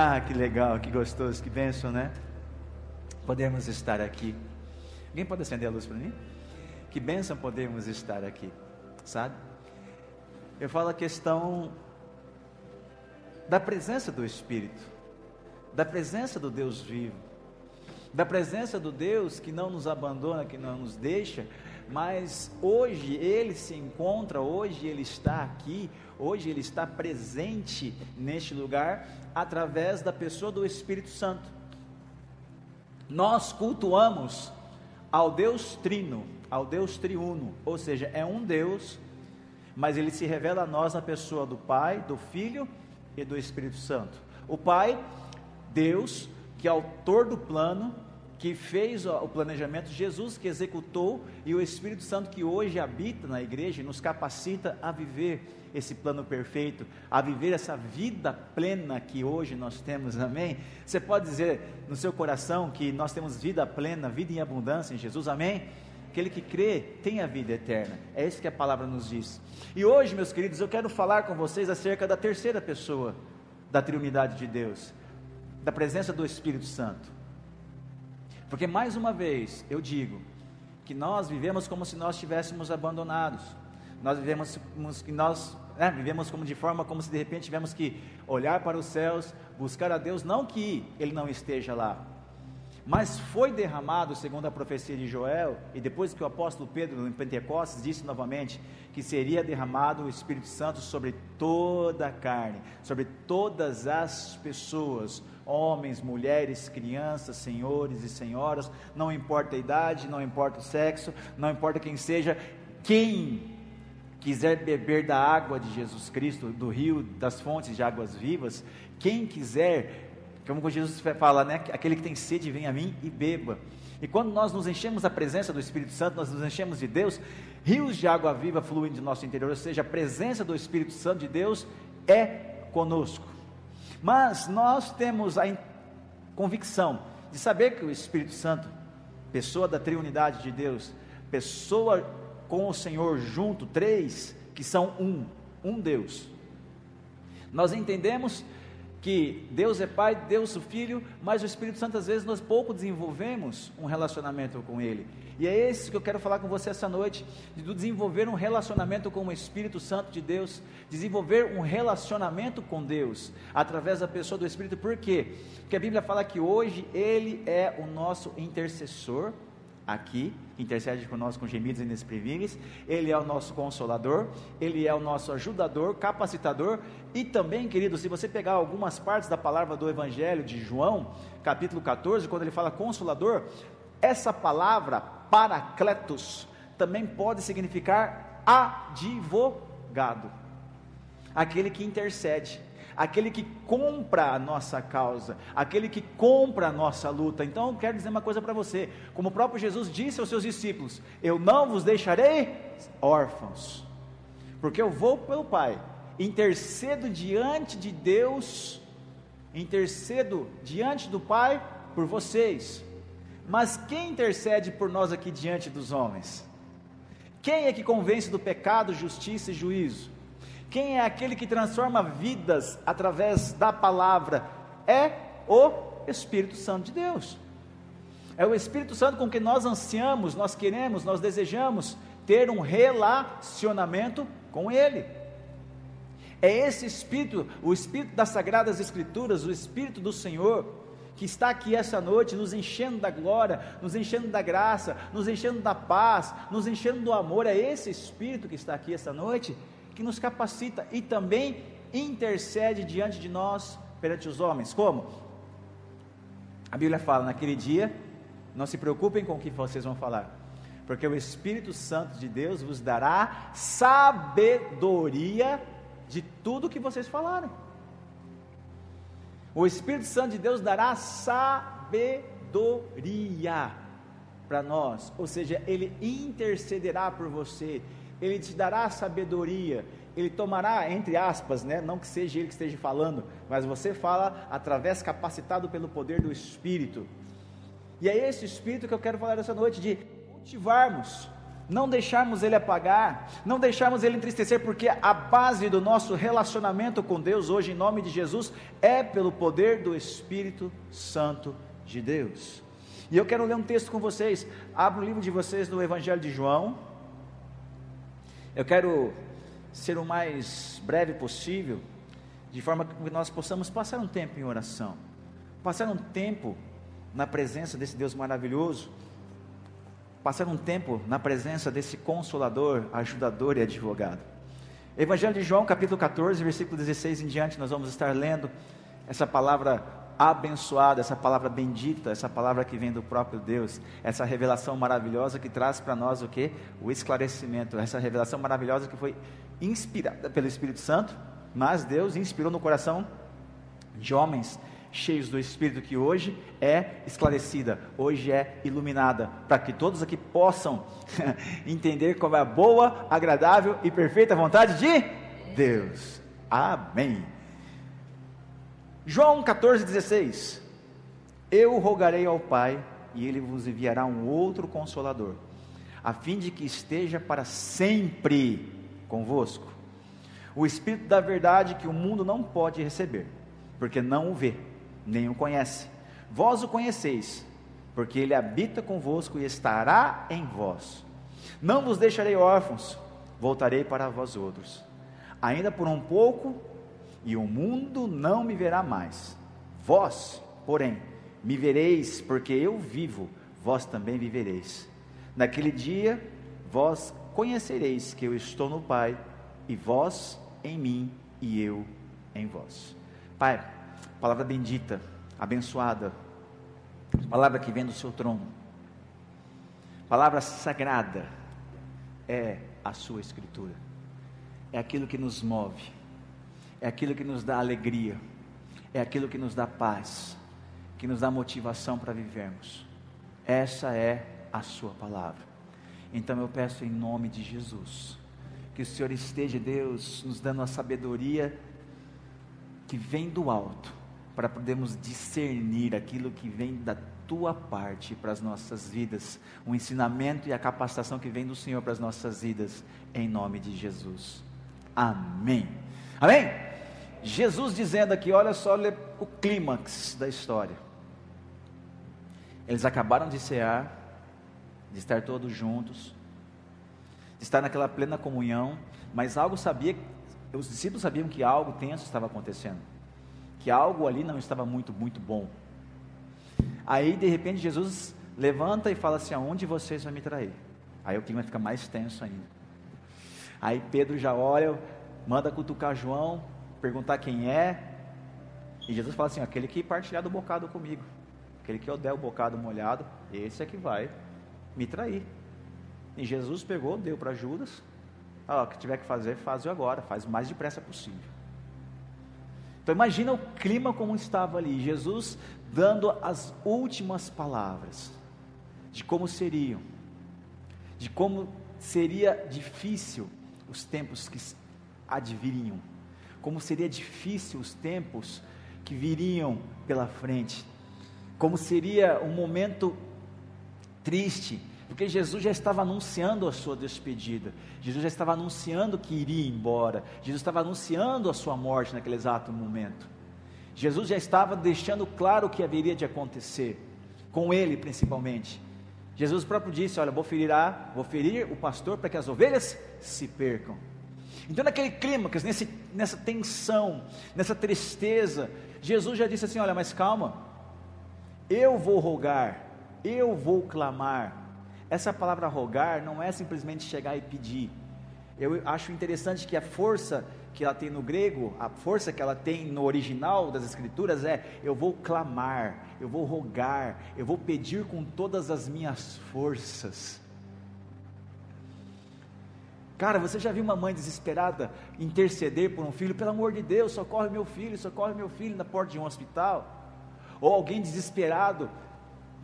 Ah, que legal, que gostoso, que bênção, né? Podemos estar aqui. Alguém pode acender a luz para mim? Que bênção podemos estar aqui, sabe? Eu falo a questão da presença do Espírito, da presença do Deus vivo, da presença do Deus que não nos abandona, que não nos deixa, mas hoje ele se encontra, hoje ele está aqui, hoje ele está presente neste lugar através da pessoa do Espírito Santo. Nós cultuamos ao Deus Trino, ao Deus Triuno, ou seja, é um Deus, mas ele se revela a nós na pessoa do Pai, do Filho e do Espírito Santo. O Pai, Deus, que é autor do plano, que fez o planejamento, Jesus que executou e o Espírito Santo que hoje habita na igreja nos capacita a viver esse plano perfeito, a viver essa vida plena que hoje nós temos, amém? Você pode dizer no seu coração que nós temos vida plena, vida em abundância em Jesus, amém? Aquele que crê tem a vida eterna, é isso que a palavra nos diz. E hoje, meus queridos, eu quero falar com vocês acerca da terceira pessoa da Trindade de Deus, da presença do Espírito Santo. Porque mais uma vez eu digo que nós vivemos como se nós estivéssemos abandonados. Nós vivemos nós né, vivemos como de forma como se de repente tivéssemos que olhar para os céus, buscar a Deus, não que Ele não esteja lá, mas foi derramado, segundo a profecia de Joel, e depois que o apóstolo Pedro, em Pentecostes, disse novamente que seria derramado o Espírito Santo sobre toda a carne, sobre todas as pessoas, homens, mulheres, crianças, senhores e senhoras, não importa a idade, não importa o sexo, não importa quem seja, quem quiser beber da água de Jesus Cristo, do rio, das fontes de águas vivas, quem quiser como Jesus fala, né? Aquele que tem sede, vem a mim e beba. E quando nós nos enchemos da presença do Espírito Santo, nós nos enchemos de Deus, rios de água viva fluem de nosso interior, ou seja, a presença do Espírito Santo de Deus é conosco. Mas nós temos a convicção de saber que o Espírito Santo, pessoa da triunidade de Deus, pessoa com o Senhor junto, três que são um, um Deus. Nós entendemos que Deus é Pai, Deus é Filho, mas o Espírito Santo às vezes nós pouco desenvolvemos um relacionamento com Ele. E é esse que eu quero falar com você essa noite, de desenvolver um relacionamento com o Espírito Santo de Deus, desenvolver um relacionamento com Deus através da pessoa do Espírito. Por quê? Porque a Bíblia fala que hoje Ele é o nosso intercessor aqui, intercede por nós com gemidos inexprimíveis, Ele é o nosso consolador, Ele é o nosso ajudador, capacitador, e também, querido, se você pegar algumas partes da palavra do Evangelho de João, capítulo 14, quando ele fala consolador, essa palavra, paracletos, também pode significar advogado, aquele que intercede aquele que compra a nossa causa, aquele que compra a nossa luta. Então, eu quero dizer uma coisa para você: como o próprio Jesus disse aos seus discípulos: Eu não vos deixarei órfãos, porque eu vou pelo Pai, intercedo diante de Deus, intercedo diante do Pai por vocês. Mas quem intercede por nós aqui diante dos homens? Quem é que convence do pecado, justiça e juízo? Quem é aquele que transforma vidas através da palavra? É o Espírito Santo de Deus. É o Espírito Santo com que nós ansiamos, nós queremos, nós desejamos ter um relacionamento com Ele. É esse Espírito, o Espírito das Sagradas Escrituras, o Espírito do Senhor, que está aqui essa noite, nos enchendo da glória, nos enchendo da graça, nos enchendo da paz, nos enchendo do amor. É esse Espírito que está aqui essa noite que nos capacita e também intercede diante de nós perante os homens. Como? A Bíblia fala: naquele dia, não se preocupem com o que vocês vão falar, porque o Espírito Santo de Deus vos dará sabedoria de tudo que vocês falarem. O Espírito Santo de Deus dará sabedoria para nós, ou seja, ele intercederá por você, ele te dará sabedoria, ele tomará, entre aspas, né, não que seja ele que esteja falando, mas você fala através capacitado pelo poder do Espírito. E é esse Espírito que eu quero falar essa noite, de cultivarmos não deixarmos ele apagar, não deixarmos ele entristecer, porque a base do nosso relacionamento com Deus hoje, em nome de Jesus, é pelo poder do Espírito Santo de Deus. E eu quero ler um texto com vocês. Abra o livro de vocês no Evangelho de João. Eu quero ser o mais breve possível, de forma que nós possamos passar um tempo em oração, passar um tempo na presença desse Deus maravilhoso, passar um tempo na presença desse consolador, ajudador e advogado. Evangelho de João, capítulo 14, versículo 16 em diante, nós vamos estar lendo essa palavra abençoada, essa palavra bendita, essa palavra que vem do próprio Deus, essa revelação maravilhosa que traz para nós o que? O esclarecimento, essa revelação maravilhosa que foi inspirada pelo Espírito Santo, mas Deus inspirou no coração de homens cheios do Espírito que hoje é esclarecida, hoje é iluminada, para que todos aqui possam entender como é a boa, agradável e perfeita vontade de Deus. Amém. João 14,16: Eu rogarei ao Pai, e ele vos enviará um outro consolador, a fim de que esteja para sempre convosco. O Espírito da verdade que o mundo não pode receber, porque não o vê, nem o conhece. Vós o conheceis, porque ele habita convosco e estará em vós. Não vos deixarei órfãos, voltarei para vós outros. Ainda por um pouco e o mundo não me verá mais. Vós, porém, me vereis, porque eu vivo, vós também vivereis. Naquele dia, vós conhecereis que eu estou no Pai, e vós em mim, e eu em vós. Pai, palavra bendita, abençoada, palavra que vem do seu trono, palavra sagrada, é a sua Escritura, é aquilo que nos move. É aquilo que nos dá alegria, é aquilo que nos dá paz, que nos dá motivação para vivermos. Essa é a Sua palavra. Então eu peço em nome de Jesus, que o Senhor esteja, Deus, nos dando a sabedoria que vem do alto, para podermos discernir aquilo que vem da tua parte para as nossas vidas, o ensinamento e a capacitação que vem do Senhor para as nossas vidas, em nome de Jesus. Amém. Amém? Jesus dizendo aqui, olha só o clímax da história. Eles acabaram de cear, de estar todos juntos, de estar naquela plena comunhão, mas algo sabia, os discípulos sabiam que algo tenso estava acontecendo, que algo ali não estava muito, muito bom. Aí, de repente, Jesus levanta e fala assim: Aonde vocês vão me trair? Aí o clima fica mais tenso ainda. Aí Pedro já olha, manda cutucar João, perguntar quem é. E Jesus fala assim: aquele que partilhar do bocado comigo, aquele que eu der o bocado molhado, esse é que vai me trair. E Jesus pegou, deu para Judas. Ah, o que tiver que fazer, faz agora, faz o mais depressa possível. Então imagina o clima como estava ali, Jesus dando as últimas palavras de como seriam, de como seria difícil os tempos que adviriam como seria difícil os tempos que viriam pela frente, como seria um momento triste, porque Jesus já estava anunciando a sua despedida, Jesus já estava anunciando que iria embora, Jesus estava anunciando a sua morte naquele exato momento. Jesus já estava deixando claro o que haveria de acontecer, com ele principalmente. Jesus próprio disse: Olha, vou ferir, a, vou ferir o pastor para que as ovelhas se percam. Então, naquele clímax, nesse, nessa tensão, nessa tristeza, Jesus já disse assim: Olha, mas calma, eu vou rogar, eu vou clamar. Essa palavra rogar não é simplesmente chegar e pedir. Eu acho interessante que a força que ela tem no grego, a força que ela tem no original das Escrituras é: eu vou clamar, eu vou rogar, eu vou pedir com todas as minhas forças. Cara, você já viu uma mãe desesperada interceder por um filho? Pelo amor de Deus, socorre meu filho, socorre meu filho na porta de um hospital. Ou alguém desesperado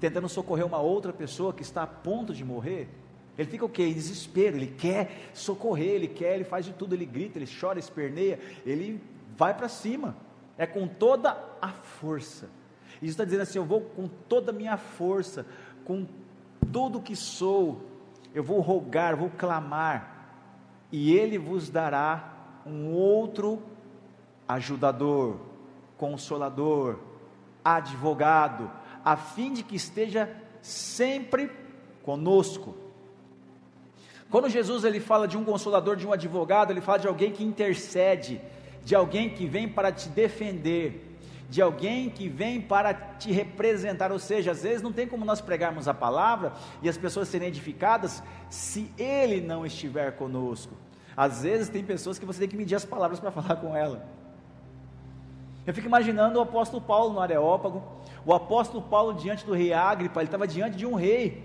tentando socorrer uma outra pessoa que está a ponto de morrer. Ele fica o quê? Em desespero, ele quer socorrer, ele quer, ele faz de tudo, ele grita, ele chora, esperneia, ele vai para cima. É com toda a força. Isso está dizendo assim: eu vou com toda a minha força, com tudo que sou, eu vou rogar, vou clamar, e ele vos dará um outro ajudador, consolador, advogado, a fim de que esteja sempre conosco. Quando Jesus ele fala de um consolador, de um advogado, ele fala de alguém que intercede, de alguém que vem para te defender, de alguém que vem para te representar, ou seja, às vezes não tem como nós pregarmos a palavra e as pessoas serem edificadas se ele não estiver conosco. Às vezes tem pessoas que você tem que medir as palavras para falar com ela. Eu fico imaginando o apóstolo Paulo no Areópago, o apóstolo Paulo diante do rei Agripa, ele estava diante de um rei,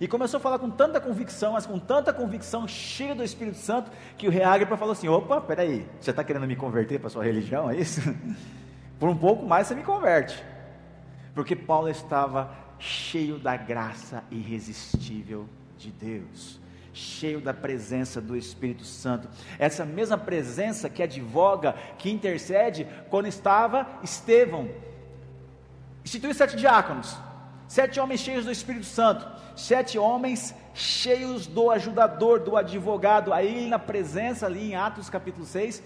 e começou a falar com tanta convicção, mas com tanta convicção, cheio do Espírito Santo, que o rei Agripa falou assim: opa, peraí, você está querendo me converter para a sua religião, é isso? Por um pouco mais você me converte. Porque Paulo estava cheio da graça irresistível de Deus cheio da presença do Espírito Santo. Essa mesma presença que advoga, que intercede, quando estava Estevão. Instituiu sete diáconos, sete homens cheios do Espírito Santo, sete homens cheios do ajudador, do advogado, aí na presença, ali em Atos capítulo 6,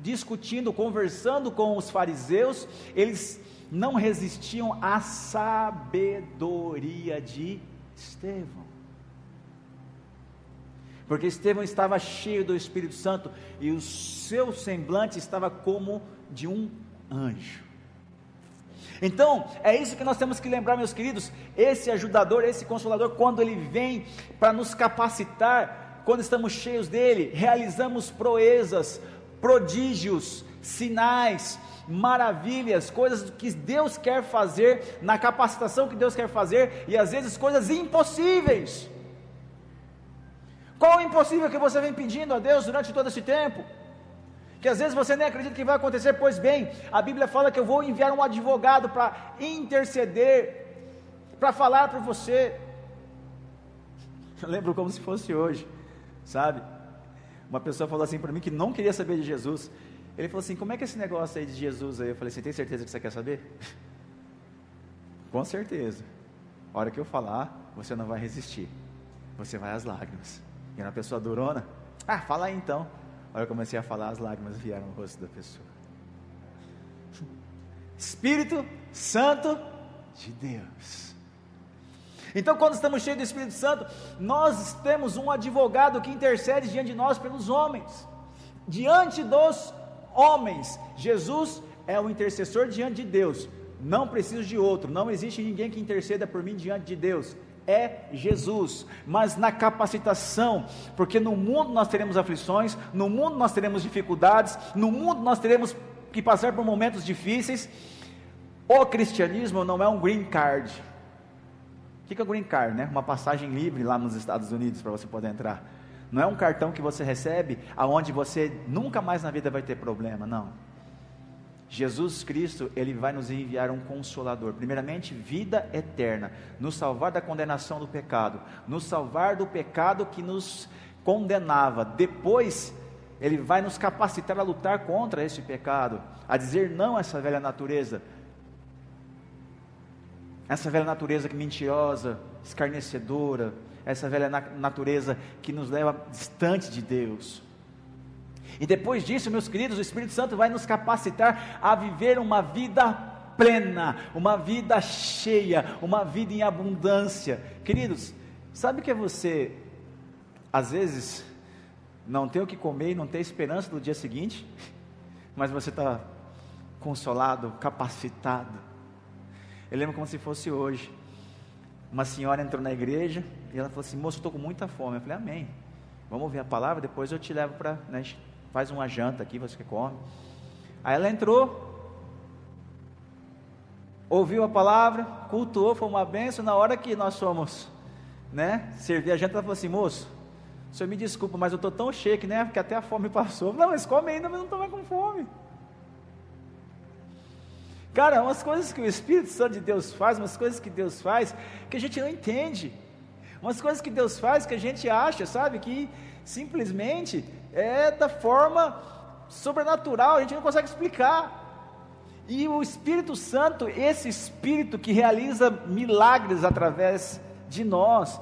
discutindo, conversando com os fariseus, eles não resistiam à sabedoria de Estevão porque Estevão estava cheio do Espírito Santo e o seu semblante estava como de um anjo. Então, é isso que nós temos que lembrar, meus queridos. Esse ajudador, esse consolador, quando ele vem para nos capacitar, quando estamos cheios dele, realizamos proezas, prodígios, sinais, maravilhas, coisas que Deus quer fazer, na capacitação que Deus quer fazer, e às vezes coisas impossíveis. Qual o impossível que você vem pedindo a Deus durante todo esse tempo? Que às vezes você nem acredita que vai acontecer, pois bem, a Bíblia fala que eu vou enviar um advogado para interceder, para falar para você. Eu lembro como se fosse hoje, sabe? Uma pessoa falou assim para mim que não queria saber de Jesus. Ele falou assim: Como é que é esse negócio aí de Jesus aí? Eu falei assim: Tem certeza que você quer saber? Com certeza. A hora que eu falar, você não vai resistir. Você vai às lágrimas. E uma pessoa durona, ah, fala aí então. Aí eu comecei a falar, as lágrimas vieram no rosto da pessoa. Espírito Santo de Deus. Então, quando estamos cheios do Espírito Santo, nós temos um advogado que intercede diante de nós pelos homens, diante dos homens. Jesus é o intercessor diante de Deus. Não preciso de outro, não existe ninguém que interceda por mim diante de Deus é Jesus, mas na capacitação, porque no mundo nós teremos aflições, no mundo nós teremos dificuldades, no mundo nós teremos que passar por momentos difíceis. O cristianismo não é um green card. O que é green card? Né? Uma passagem livre lá nos Estados Unidos para você poder entrar. Não é um cartão que você recebe aonde você nunca mais na vida vai ter problema, não. Jesus Cristo, ele vai nos enviar um consolador. Primeiramente, vida eterna, nos salvar da condenação do pecado, nos salvar do pecado que nos condenava. Depois, ele vai nos capacitar a lutar contra esse pecado, a dizer não a essa velha natureza. Essa velha natureza que mentirosa, escarnecedora, essa velha natureza que nos leva distante de Deus. E depois disso, meus queridos, o Espírito Santo vai nos capacitar a viver uma vida plena, uma vida cheia, uma vida em abundância. Queridos, sabe que você, às vezes, não ter o que comer e não ter esperança no dia seguinte, mas você está consolado, capacitado. Eu lembro como se fosse hoje. Uma senhora entrou na igreja e ela falou assim: Moço, estou com muita fome. Eu falei: Amém. Vamos ouvir a palavra, depois eu te levo para. Né, faz uma janta aqui, você come. Aí ela entrou, ouviu a palavra, cultuou, foi uma benção. Na hora que nós fomos né, servir a janta, ela falou assim: moço, o senhor me desculpa, mas eu estou tão cheio né, que até a fome passou. Não, mas come ainda, mas não estou mais com fome. Cara, umas coisas que o Espírito Santo de Deus faz, umas coisas que Deus faz que a gente não entende. Umas coisas que Deus faz que a gente acha, sabe, que simplesmente é da forma sobrenatural, a gente não consegue explicar. E o Espírito Santo, esse Espírito que realiza milagres através de nós,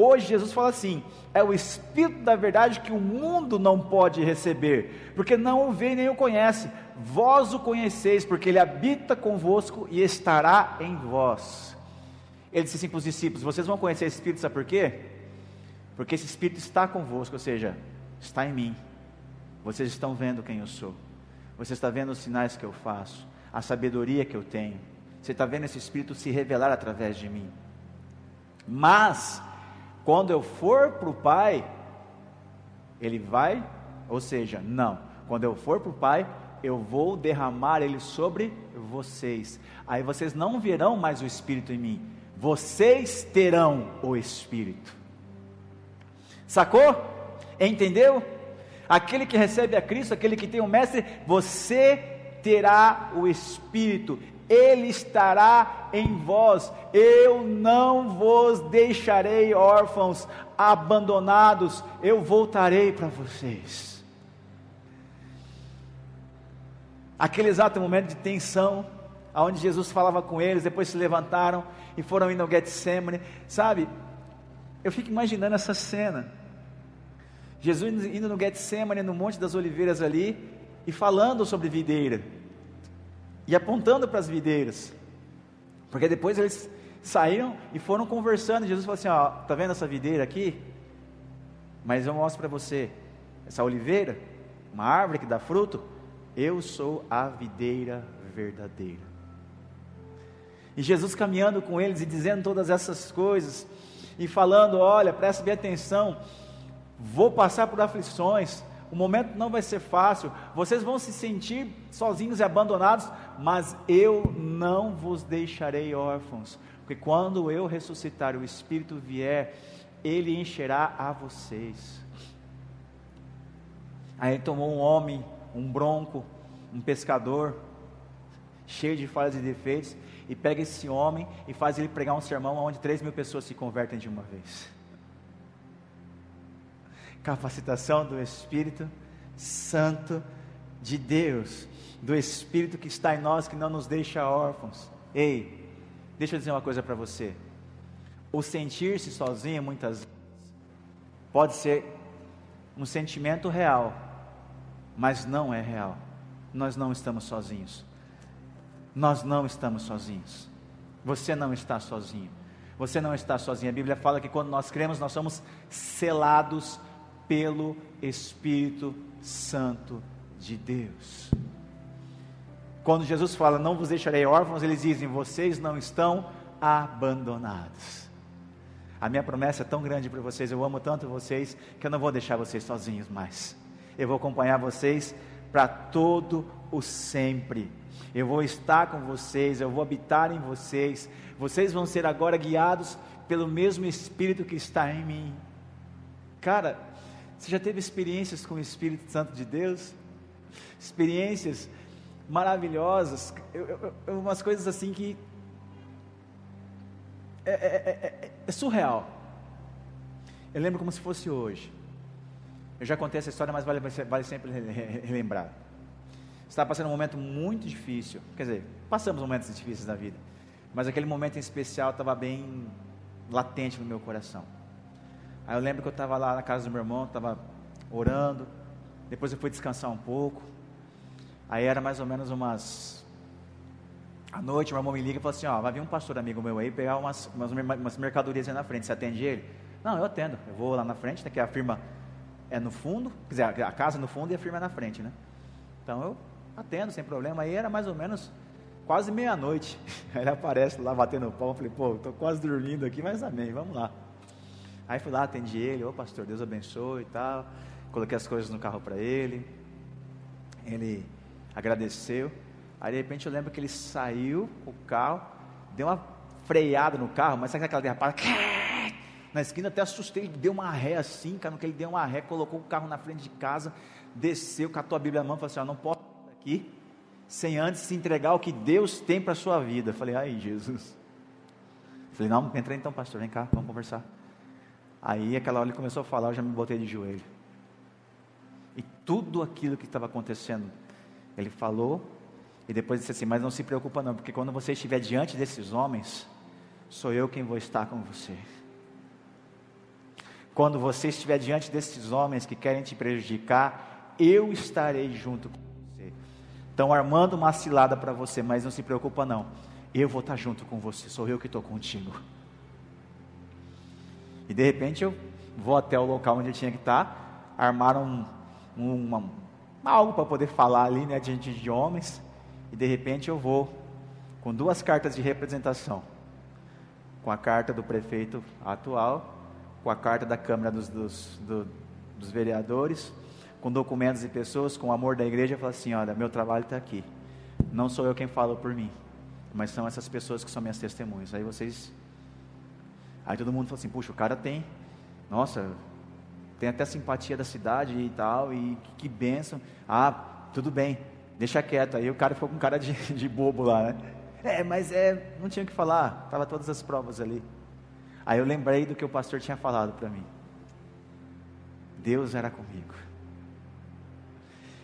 Hoje Jesus fala assim: é o Espírito da verdade que o mundo não pode receber, porque não o vê nem o conhece. Vós o conheceis, porque ele habita convosco e estará em vós. Ele disse assim para os discípulos: Vocês vão conhecer esse Espírito, sabe por quê? Porque esse Espírito está convosco, ou seja, está em mim. Vocês estão vendo quem eu sou. Você está vendo os sinais que eu faço, a sabedoria que eu tenho. Você está vendo esse Espírito se revelar através de mim. Mas, quando eu for para o Pai, Ele vai, ou seja, não. Quando eu for para o Pai, eu vou derramar Ele sobre vocês. Aí vocês não verão mais o Espírito em mim, vocês terão o Espírito. Sacou? Entendeu? Aquele que recebe a Cristo, aquele que tem o um Mestre, você terá o Espírito, Ele estará em vós. Eu não vos deixarei órfãos, abandonados, eu voltarei para vocês. Aquele exato momento de tensão, onde Jesus falava com eles, depois se levantaram e foram indo ao Getsemane, sabe? Eu fico imaginando essa cena. Jesus indo no Getsemane, no Monte das Oliveiras ali, e falando sobre videira, e apontando para as videiras, porque depois eles saíram e foram conversando, Jesus falou assim: Ó, tá vendo essa videira aqui? Mas eu mostro para você, essa oliveira, uma árvore que dá fruto, eu sou a videira verdadeira. E Jesus caminhando com eles e dizendo todas essas coisas, e falando: Olha, presta bem atenção, vou passar por aflições, o momento não vai ser fácil, vocês vão se sentir sozinhos e abandonados, mas eu não vos deixarei órfãos, porque quando eu ressuscitar, o Espírito vier, ele encherá a vocês. Aí tomou um homem, um bronco, um pescador, cheio de falhas e defeitos, e pega esse homem e faz ele pregar um sermão onde 3 mil pessoas se convertem de uma vez capacitação do Espírito Santo de Deus, do Espírito que está em nós, que não nos deixa órfãos. Ei, deixa eu dizer uma coisa para você. O sentir-se sozinho, muitas vezes, pode ser um sentimento real, mas não é real. Nós não estamos sozinhos. Nós não estamos sozinhos. Você não está sozinho. Você não está sozinho. A Bíblia fala que quando nós cremos, nós somos selados pelo Espírito Santo de Deus. Quando Jesus fala, não vos deixarei órfãos, eles dizem, vocês não estão abandonados. A minha promessa é tão grande para vocês, eu amo tanto vocês, que eu não vou deixar vocês sozinhos mais. Eu vou acompanhar vocês para todo o sempre. Eu vou estar com vocês, eu vou habitar em vocês. Vocês vão ser agora guiados pelo mesmo Espírito que está em mim. Cara, você já teve experiências com o Espírito Santo de Deus? Experiências maravilhosas, eu, eu, umas coisas assim que é, é, é, é, surreal. Eu lembro como se fosse hoje. Eu já contei essa história, mas vale, vale sempre relembrar. Estava passando um momento muito difícil, quer dizer, passamos momentos difíceis na vida, mas aquele momento em especial estava bem latente no meu coração. Aí eu lembro que eu estava lá na casa do meu irmão, estava orando. Depois eu fui descansar um pouco. Aí era mais ou menos umas. À noite, meu irmão me liga e fala assim: Ó, vai vir um pastor amigo meu aí pegar umas, umas, umas mercadorias aí na frente. Você atende ele? Não, eu atendo. Eu vou lá na frente, né, que a firma é no fundo, quer dizer, a casa é no fundo e a firma é na frente, né? Então eu atendo sem problema. Aí era mais ou menos quase meia-noite. Ele aparece lá batendo o pau. Falei: Pô, estou quase dormindo aqui, mas amém, vamos lá. Aí fui lá, atendi ele, ô pastor, Deus abençoe e tal. Coloquei as coisas no carro para ele. Ele agradeceu. Aí de repente eu lembro que ele saiu o carro, deu uma freada no carro, mas sabe aquela derrapada? Na esquina até assustei, ele deu uma ré assim, cara, no que ele deu uma ré, colocou o carro na frente de casa, desceu, catou a Bíblia na mão e falou assim: ó, não posso aqui sem antes se entregar o que Deus tem para a sua vida. Eu falei, ai Jesus. Eu falei, não, entra então, pastor, vem cá, vamos conversar. Aí aquela hora ele começou a falar, eu já me botei de joelho. E tudo aquilo que estava acontecendo, ele falou, e depois disse assim: Mas não se preocupa, não, porque quando você estiver diante desses homens, sou eu quem vou estar com você. quando você estiver diante desses homens que querem te prejudicar, eu estarei junto com você. Estão armando uma cilada para você, mas não se preocupa não. Eu vou estar junto com você, sou eu que estou contigo. E de repente eu vou até o local onde eu tinha que estar, armaram um, uma, algo para poder falar ali, né, diante de homens, e de repente eu vou com duas cartas de representação, com a carta do prefeito atual, com a carta da Câmara dos, dos, do, dos Vereadores, com documentos e pessoas, com o amor da igreja, eu falo assim, olha, meu trabalho está aqui, não sou eu quem fala por mim, mas são essas pessoas que são minhas testemunhas, aí vocês, aí todo mundo fala assim, puxa, o cara tem, nossa, tem até simpatia da cidade e tal, e que, bênção. Ah, tudo bem, deixa quieto. Aí o cara ficou com cara de, de bobo lá, né? É, mas é, não tinha o que falar, estava todas as provas ali. Aí eu lembrei do que o pastor tinha falado para mim. Deus era comigo.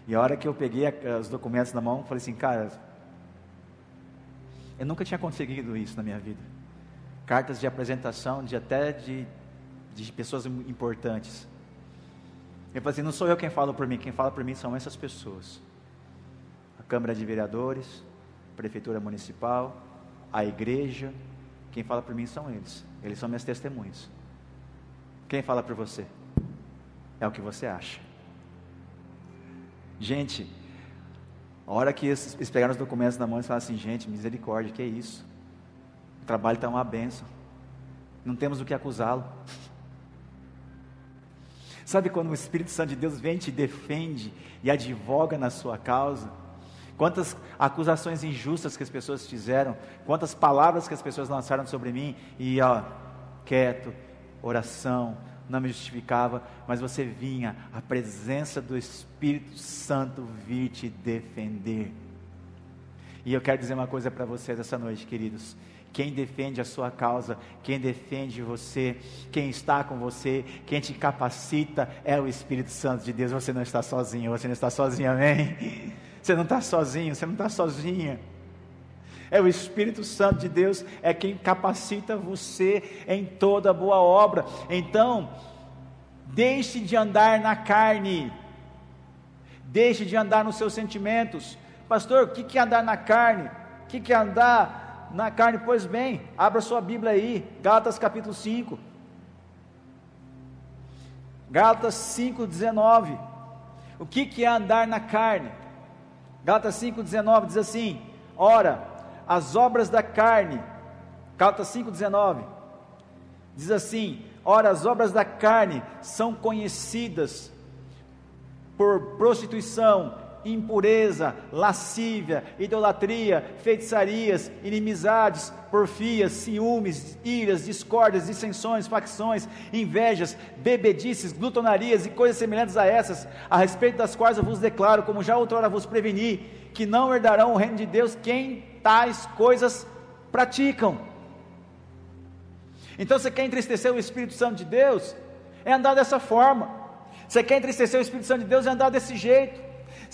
E a hora que eu peguei os documentos na mão, falei assim, cara, eu nunca tinha conseguido isso na minha vida. Cartas de apresentação de até de, de pessoas importantes. Ele falou assim: não sou eu quem fala por mim, quem fala por mim são essas pessoas. A Câmara de Vereadores, a Prefeitura Municipal, a igreja. Quem fala por mim são eles. Eles são minhas testemunhas. Quem fala por você? É o que você acha. Gente, a hora que eles, pegaram os documentos na mão e falaram assim: gente, misericórdia, que é isso? O trabalho está uma benção. Não temos o que acusá-lo. Sabe quando o Espírito Santo de Deus vem te defende e advoga na sua causa? Quantas acusações injustas que as pessoas fizeram, quantas palavras que as pessoas lançaram sobre mim, e ó, quieto, oração, não me justificava, mas você vinha, a presença do Espírito Santo vir te defender. E eu quero dizer uma coisa para vocês essa noite, queridos quem defende a sua causa, quem defende você, quem está com você, quem te capacita é o Espírito Santo de Deus. Você não está sozinho, você não está sozinho, amém? Você não está sozinho, você não está sozinha. É o Espírito Santo de Deus, é quem capacita você em toda boa obra. Então, deixe de andar na carne, deixe de andar nos seus sentimentos. Pastor, o que é andar na carne? O que é andar na carne, pois bem, abra sua Bíblia aí, Gálatas capítulo 5. Gálatas 5,19. O que, que é andar na carne? Gálatas 5,19 diz assim: Ora, as obras da carne, Gálatas 5,19, diz assim: Ora, as obras da carne são conhecidas por prostituição, impureza, lascívia, idolatria, feitiçarias, inimizades, porfias, ciúmes, iras, discórdias, dissensões, facções, invejas, bebedices, glutonarias e coisas semelhantes a essas, a respeito das quais eu vos declaro, como já outrora vos preveni, que não herdarão o reino de Deus quem tais coisas praticam. Então você quer entristecer o Espírito Santo de Deus? É andar dessa forma. Você quer entristecer o Espírito Santo de Deus? É andar desse jeito.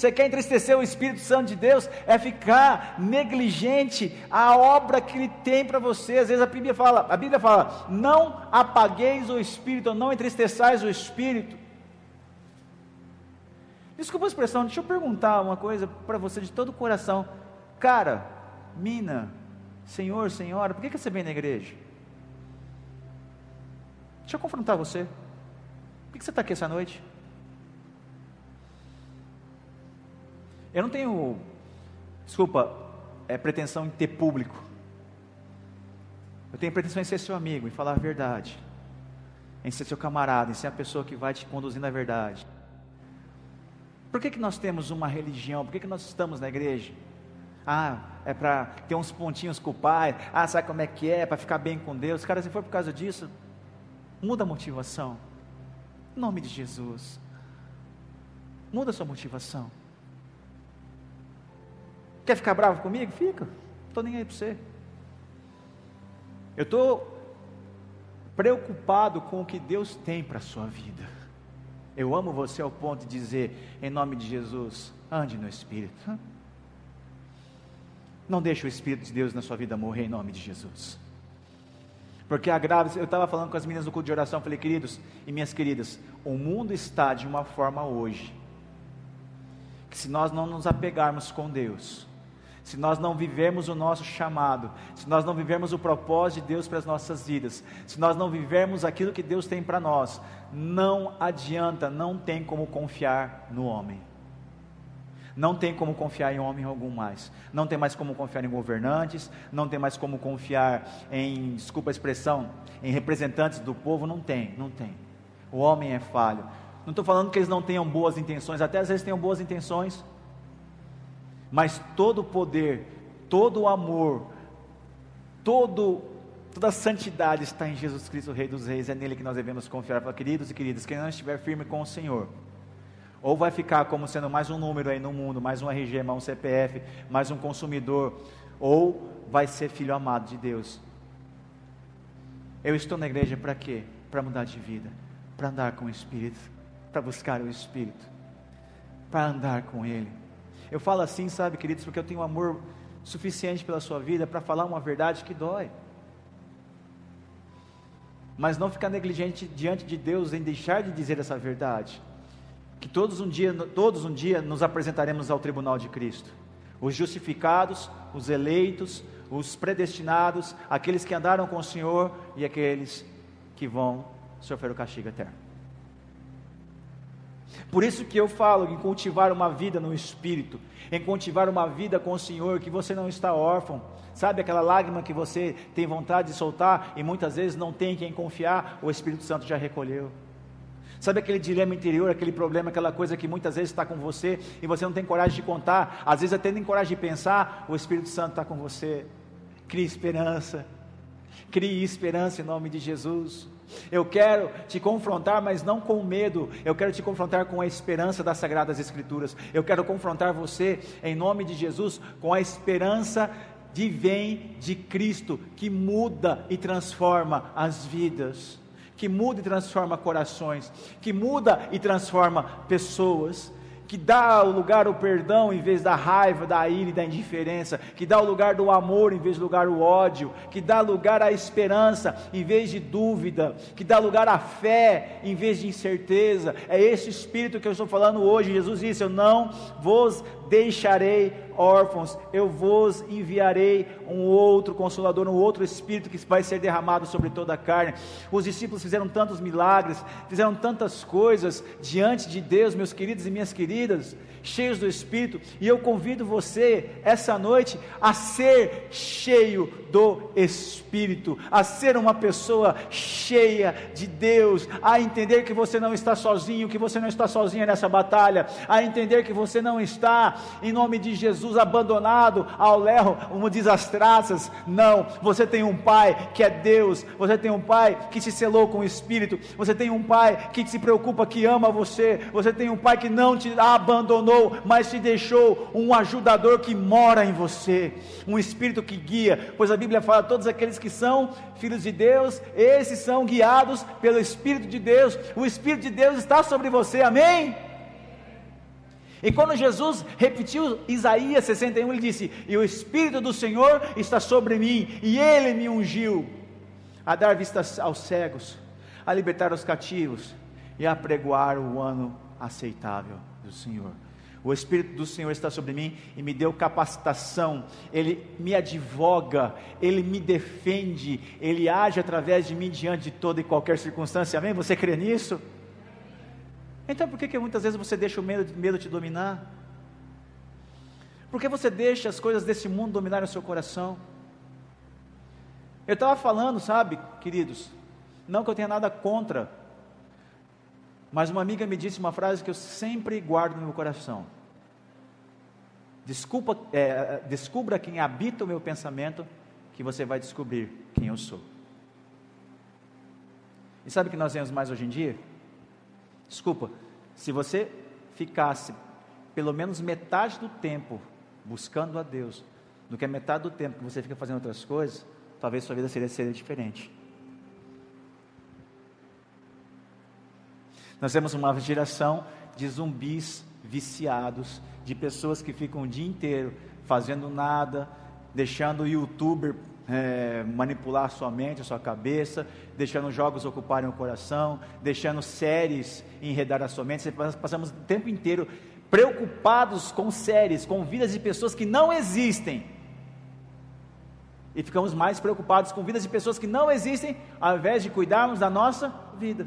Você quer entristecer o Espírito Santo de Deus? É ficar negligente à obra que Ele tem para você. Às vezes a Bíblia fala, a Bíblia fala, não apagueis o Espírito, não entristeçais o Espírito. Desculpa a expressão, deixa eu perguntar uma coisa para você de todo o coração. Cara, mina, senhor, senhora, por que, que você vem na igreja? Deixa eu confrontar você. Por que você está aqui essa noite? Eu não tenho, desculpa, é, pretensão em ter público. Eu tenho pretensão em ser seu amigo, em falar a verdade, em ser seu camarada, em ser a pessoa que vai te conduzir na verdade. Por que, que nós temos uma religião? Por que, que nós estamos na igreja? Ah, é para ter uns pontinhos com o pai. Ah, sabe como é que é? Para ficar bem com Deus. Cara, se for por causa disso, muda a motivação. Em nome de Jesus. Muda a sua motivação. Quer ficar bravo comigo? Fica. Não estou nem aí para você. Eu estou preocupado com o que Deus tem para a sua vida. Eu amo você ao ponto de dizer, em nome de Jesus, ande no Espírito. Não deixe o Espírito de Deus na sua vida morrer em nome de Jesus. Porque a grave, eu estava falando com as meninas do culto de oração, falei, queridos e minhas queridas, o mundo está de uma forma hoje, que se nós não nos apegarmos com Deus, se nós não vivermos o nosso chamado, se nós não vivermos o propósito de Deus para as nossas vidas, se nós não vivermos aquilo que Deus tem para nós, não adianta, não tem como confiar no homem. Não tem como confiar em homem algum mais. Não tem mais como confiar em governantes, não tem mais como confiar em, desculpa a expressão, em representantes do povo, não tem, não tem. O homem é falho. Não estou falando que eles não tenham boas intenções, até às vezes tenham boas intenções, mas todo o poder, todo o amor, todo, toda a santidade está em Jesus Cristo, Rei dos Reis, é nele que nós devemos confiar. Queridos e queridas, quem não estiver firme com o Senhor, ou vai ficar como sendo mais um número aí no mundo, mais um RG, mais um CPF, mais um consumidor, ou vai ser filho amado de Deus. Eu estou na igreja para quê? Para mudar de vida, para andar com o Espírito, para buscar o Espírito, para andar com Ele. Eu falo assim, sabe, queridos, porque eu tenho amor suficiente pela sua vida para falar uma verdade que dói. Mas não ficar negligente diante de Deus em deixar de dizer essa verdade. Que todos um dia, todos um dia nos apresentaremos ao tribunal de Cristo. Os justificados, os eleitos, os predestinados, aqueles que andaram com o Senhor e aqueles que vão sofrer o castigo eterno. Por isso que eu falo em cultivar uma vida no Espírito, em cultivar uma vida com o Senhor, que você não está órfão. Sabe aquela lágrima que você tem vontade de soltar e muitas vezes não tem quem confiar, o Espírito Santo já recolheu. Sabe aquele dilema interior, aquele problema, aquela coisa que muitas vezes está com você e você não tem coragem de contar, às vezes até nem coragem de pensar, o Espírito Santo está com você. Crie esperança, crie esperança em nome de Jesus. Eu quero te confrontar, mas não com medo. Eu quero te confrontar com a esperança das Sagradas Escrituras. Eu quero confrontar você, em nome de Jesus, com a esperança de vem de Cristo, que muda e transforma as vidas, que muda e transforma corações, que muda e transforma pessoas que dá o lugar ao perdão em vez da raiva, da ira e da indiferença, que dá o lugar do amor em vez do lugar do ódio, que dá lugar à esperança em vez de dúvida, que dá lugar à fé em vez de incerteza. É esse espírito que eu estou falando hoje. Jesus disse: Eu não vos deixarei órfãos, eu vos enviarei um outro consolador, um outro espírito que vai ser derramado sobre toda a carne. Os discípulos fizeram tantos milagres, fizeram tantas coisas diante de Deus, meus queridos e minhas queridas, cheios do Espírito, e eu convido você essa noite a ser cheio do Espírito, a ser uma pessoa cheia de Deus, a entender que você não está sozinho, que você não está sozinha nessa batalha, a entender que você não está, em nome de Jesus, abandonado ao lerro, como diz as traças, não, você tem um Pai que é Deus, você tem um Pai que se selou com o Espírito, você tem um Pai que se preocupa, que ama você, você tem um Pai que não te abandonou, mas te deixou um ajudador que mora em você, um espírito que guia, pois a Bíblia fala: todos aqueles que são filhos de Deus, esses são guiados pelo Espírito de Deus, o Espírito de Deus está sobre você, amém? E quando Jesus repetiu Isaías 61, ele disse: E o Espírito do Senhor está sobre mim, e ele me ungiu a dar vista aos cegos, a libertar os cativos e a pregoar o ano aceitável do Senhor. O Espírito do Senhor está sobre mim e me deu capacitação, Ele me advoga, Ele me defende, Ele age através de mim diante de toda e qualquer circunstância, amém? Você crê nisso? Então por que, que muitas vezes você deixa o medo, medo te dominar? Por que você deixa as coisas desse mundo dominarem o seu coração? Eu estava falando, sabe, queridos, não que eu tenha nada contra mas uma amiga me disse uma frase que eu sempre guardo no meu coração. Desculpa, é, descubra quem habita o meu pensamento, que você vai descobrir quem eu sou. E sabe o que nós vemos mais hoje em dia? Desculpa, se você ficasse pelo menos metade do tempo buscando a Deus, do que a metade do tempo que você fica fazendo outras coisas, talvez sua vida seria, seria diferente. Nós temos uma geração de zumbis viciados, de pessoas que ficam o dia inteiro fazendo nada, deixando o youtuber é, manipular sua mente, sua cabeça, deixando jogos ocuparem o coração, deixando séries enredar a sua mente. Passamos o tempo inteiro preocupados com séries, com vidas de pessoas que não existem. E ficamos mais preocupados com vidas de pessoas que não existem, ao invés de cuidarmos da nossa vida.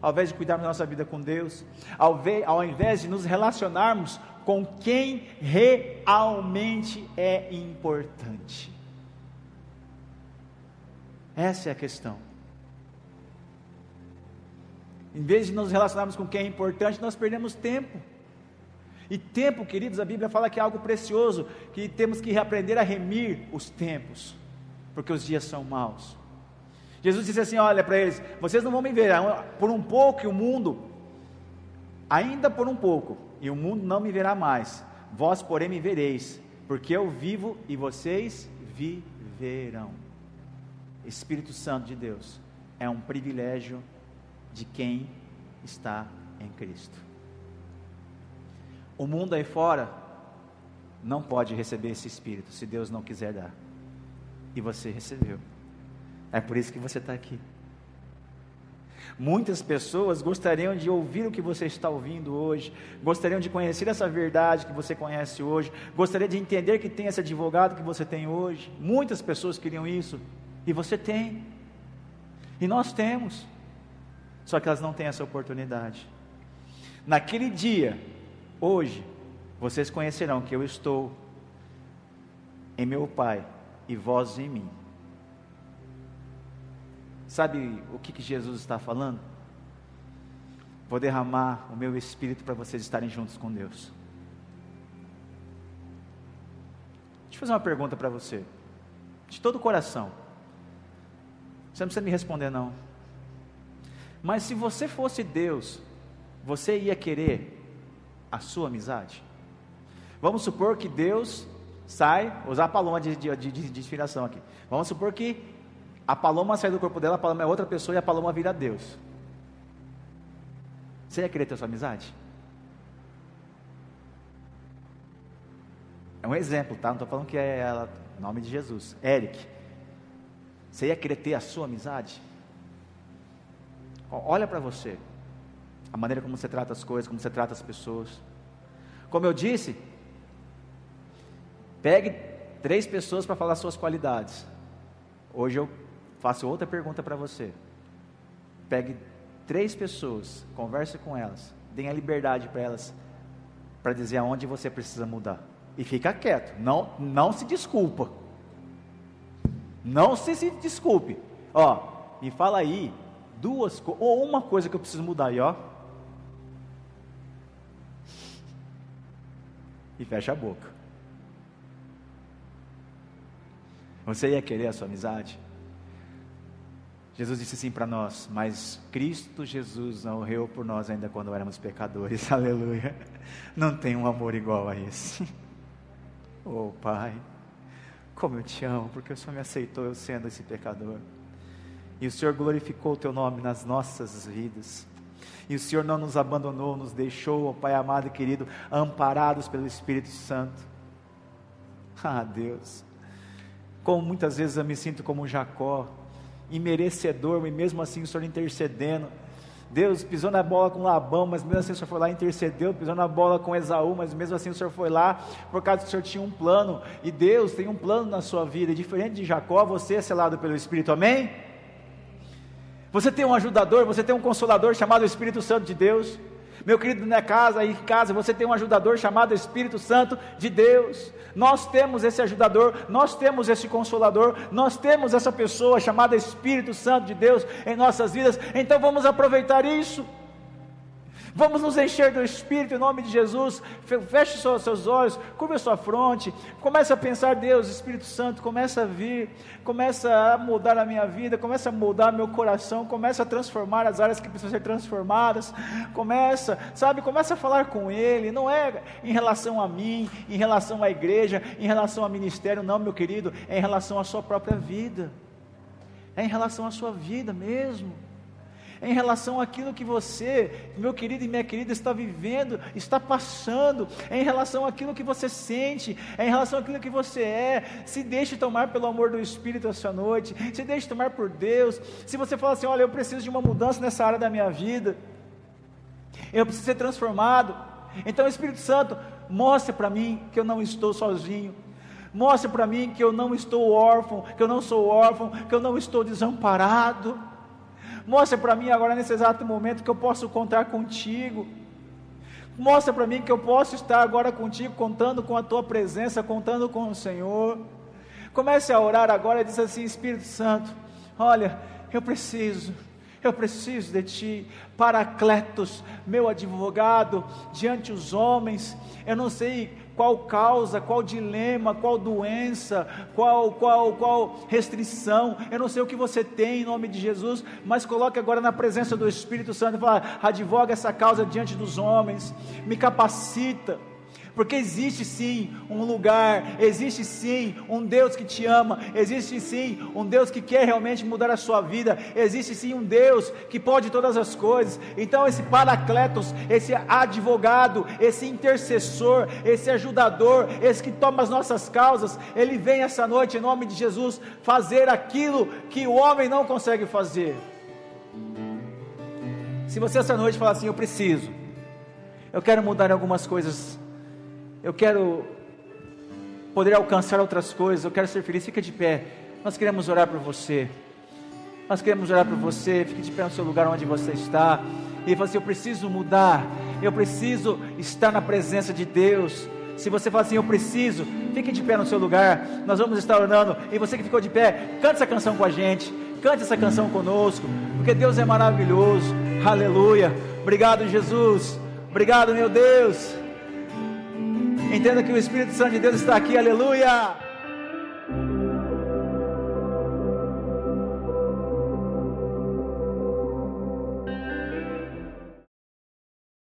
Ao invés de cuidarmos da nossa vida com Deus, ao, ao invés de nos relacionarmos com quem realmente é importante. Essa é a questão. Em vez de nos relacionarmos com quem é importante, nós perdemos tempo. E tempo, queridos, a Bíblia fala que é algo precioso, que temos que aprender a remir os tempos, porque os dias são maus. Jesus disse assim: Olha para eles, vocês não vão me ver, por um pouco e o mundo, ainda por um pouco, e o mundo não me verá mais, vós, porém, me vereis, porque eu vivo e vocês viverão. Espírito Santo de Deus é um privilégio de quem está em Cristo. O mundo aí fora não pode receber esse Espírito se Deus não quiser dar. E você recebeu. É por isso que você está aqui. Muitas pessoas gostariam de ouvir o que você está ouvindo hoje, gostariam de conhecer essa verdade que você conhece hoje, gostaria de entender que tem esse advogado que você tem hoje. Muitas pessoas queriam isso, e você tem. E nós temos. Só que elas não têm essa oportunidade. Naquele dia, hoje, vocês conhecerão que eu estou em meu Pai e vós em mim. Sabe o que, que Jesus está falando? Vou derramar o meu espírito para vocês estarem juntos com Deus. Deixa eu fazer uma pergunta para você, de todo o coração. Você não precisa me responder, não. Mas se você fosse Deus, você ia querer a sua amizade? Vamos supor que Deus sai, usar a paloma de, de, de, de inspiração aqui. Vamos supor que a paloma sai do corpo dela, a paloma é outra pessoa e a paloma vira Deus. Você ia querer ter sua amizade? É um exemplo, tá? Não estou falando que é ela, nome de Jesus. Eric. Você ia querer ter a sua amizade? Olha para você, a maneira como você trata as coisas, como você trata as pessoas. Como eu disse, pegue três pessoas para falar suas qualidades. Hoje eu faço outra pergunta para você. Pegue três pessoas, converse com elas, dê a liberdade para elas para dizer aonde você precisa mudar. E fica quieto, não, não se desculpa. Não se, se desculpe. Ó, me fala aí duas ou uma coisa que eu preciso mudar aí, ó. E fecha a boca. Você ia querer a sua amizade? Jesus disse assim para nós: Mas Cristo Jesus morreu por nós ainda quando éramos pecadores. Aleluia. Não tem um amor igual a esse. Oh, Pai. Como eu te amo, porque o Senhor me aceitou eu sendo esse pecador. E o Senhor glorificou o teu nome nas nossas vidas. E o Senhor não nos abandonou, nos deixou, ó Pai amado e querido, amparados pelo Espírito Santo. Ah, Deus. Como muitas vezes eu me sinto como Jacó, imerecedor, e mesmo assim o Senhor intercedendo Deus pisou na bola com Labão, mas mesmo assim o Senhor foi lá e intercedeu, pisou na bola com Esaú, mas mesmo assim o Senhor foi lá, por causa que o Senhor tinha um plano, e Deus tem um plano na sua vida, e diferente de Jacó, você é selado pelo Espírito, amém? Você tem um ajudador, você tem um consolador chamado Espírito Santo de Deus, meu querido, na casa, aí em casa, você tem um ajudador chamado Espírito Santo de Deus. Nós temos esse ajudador, nós temos esse consolador, nós temos essa pessoa chamada Espírito Santo de Deus em nossas vidas. Então vamos aproveitar isso. Vamos nos encher do Espírito em nome de Jesus. Feche seus olhos, cubra sua fronte. Comece a pensar, Deus, Espírito Santo, começa a vir, começa a mudar a minha vida, começa a mudar meu coração, começa a transformar as áreas que precisam ser transformadas. Começa, sabe, começa a falar com Ele. Não é em relação a mim, em relação à igreja, em relação ao ministério, não, meu querido, é em relação à sua própria vida. É em relação à sua vida mesmo em relação àquilo que você, meu querido e minha querida, está vivendo, está passando, em relação àquilo que você sente, em relação àquilo que você é. Se deixe tomar pelo amor do Espírito essa noite, se deixe tomar por Deus. Se você fala assim: olha, eu preciso de uma mudança nessa área da minha vida, eu preciso ser transformado. Então, Espírito Santo, mostre para mim que eu não estou sozinho. Mostre para mim que eu não estou órfão, que eu não sou órfão, que eu não estou desamparado. Mostra para mim agora nesse exato momento que eu posso contar contigo. Mostra para mim que eu posso estar agora contigo, contando com a tua presença, contando com o Senhor. Comece a orar agora e diz assim: Espírito Santo, olha, eu preciso, eu preciso de ti, Paracletos, meu advogado, diante os homens. Eu não sei qual causa, qual dilema, qual doença, qual, qual, qual restrição. Eu não sei o que você tem em nome de Jesus, mas coloque agora na presença do Espírito Santo e fala: advoga essa causa diante dos homens, me capacita porque existe sim um lugar, existe sim um Deus que te ama, existe sim um Deus que quer realmente mudar a sua vida, existe sim um Deus que pode todas as coisas. Então, esse Paracletos, esse advogado, esse intercessor, esse ajudador, esse que toma as nossas causas, ele vem essa noite em nome de Jesus fazer aquilo que o homem não consegue fazer. Se você essa noite falar assim, eu preciso, eu quero mudar algumas coisas eu quero poder alcançar outras coisas, eu quero ser feliz, fica de pé. Nós queremos orar por você. Nós queremos orar por você, fique de pé no seu lugar onde você está. E você, assim, eu preciso mudar, eu preciso estar na presença de Deus. Se você fala assim, eu preciso, fique de pé no seu lugar. Nós vamos estar orando. E você que ficou de pé, cante essa canção com a gente. Cante essa canção conosco, porque Deus é maravilhoso. Aleluia. Obrigado, Jesus. Obrigado, meu Deus. Entenda que o Espírito Santo de Deus está aqui, aleluia.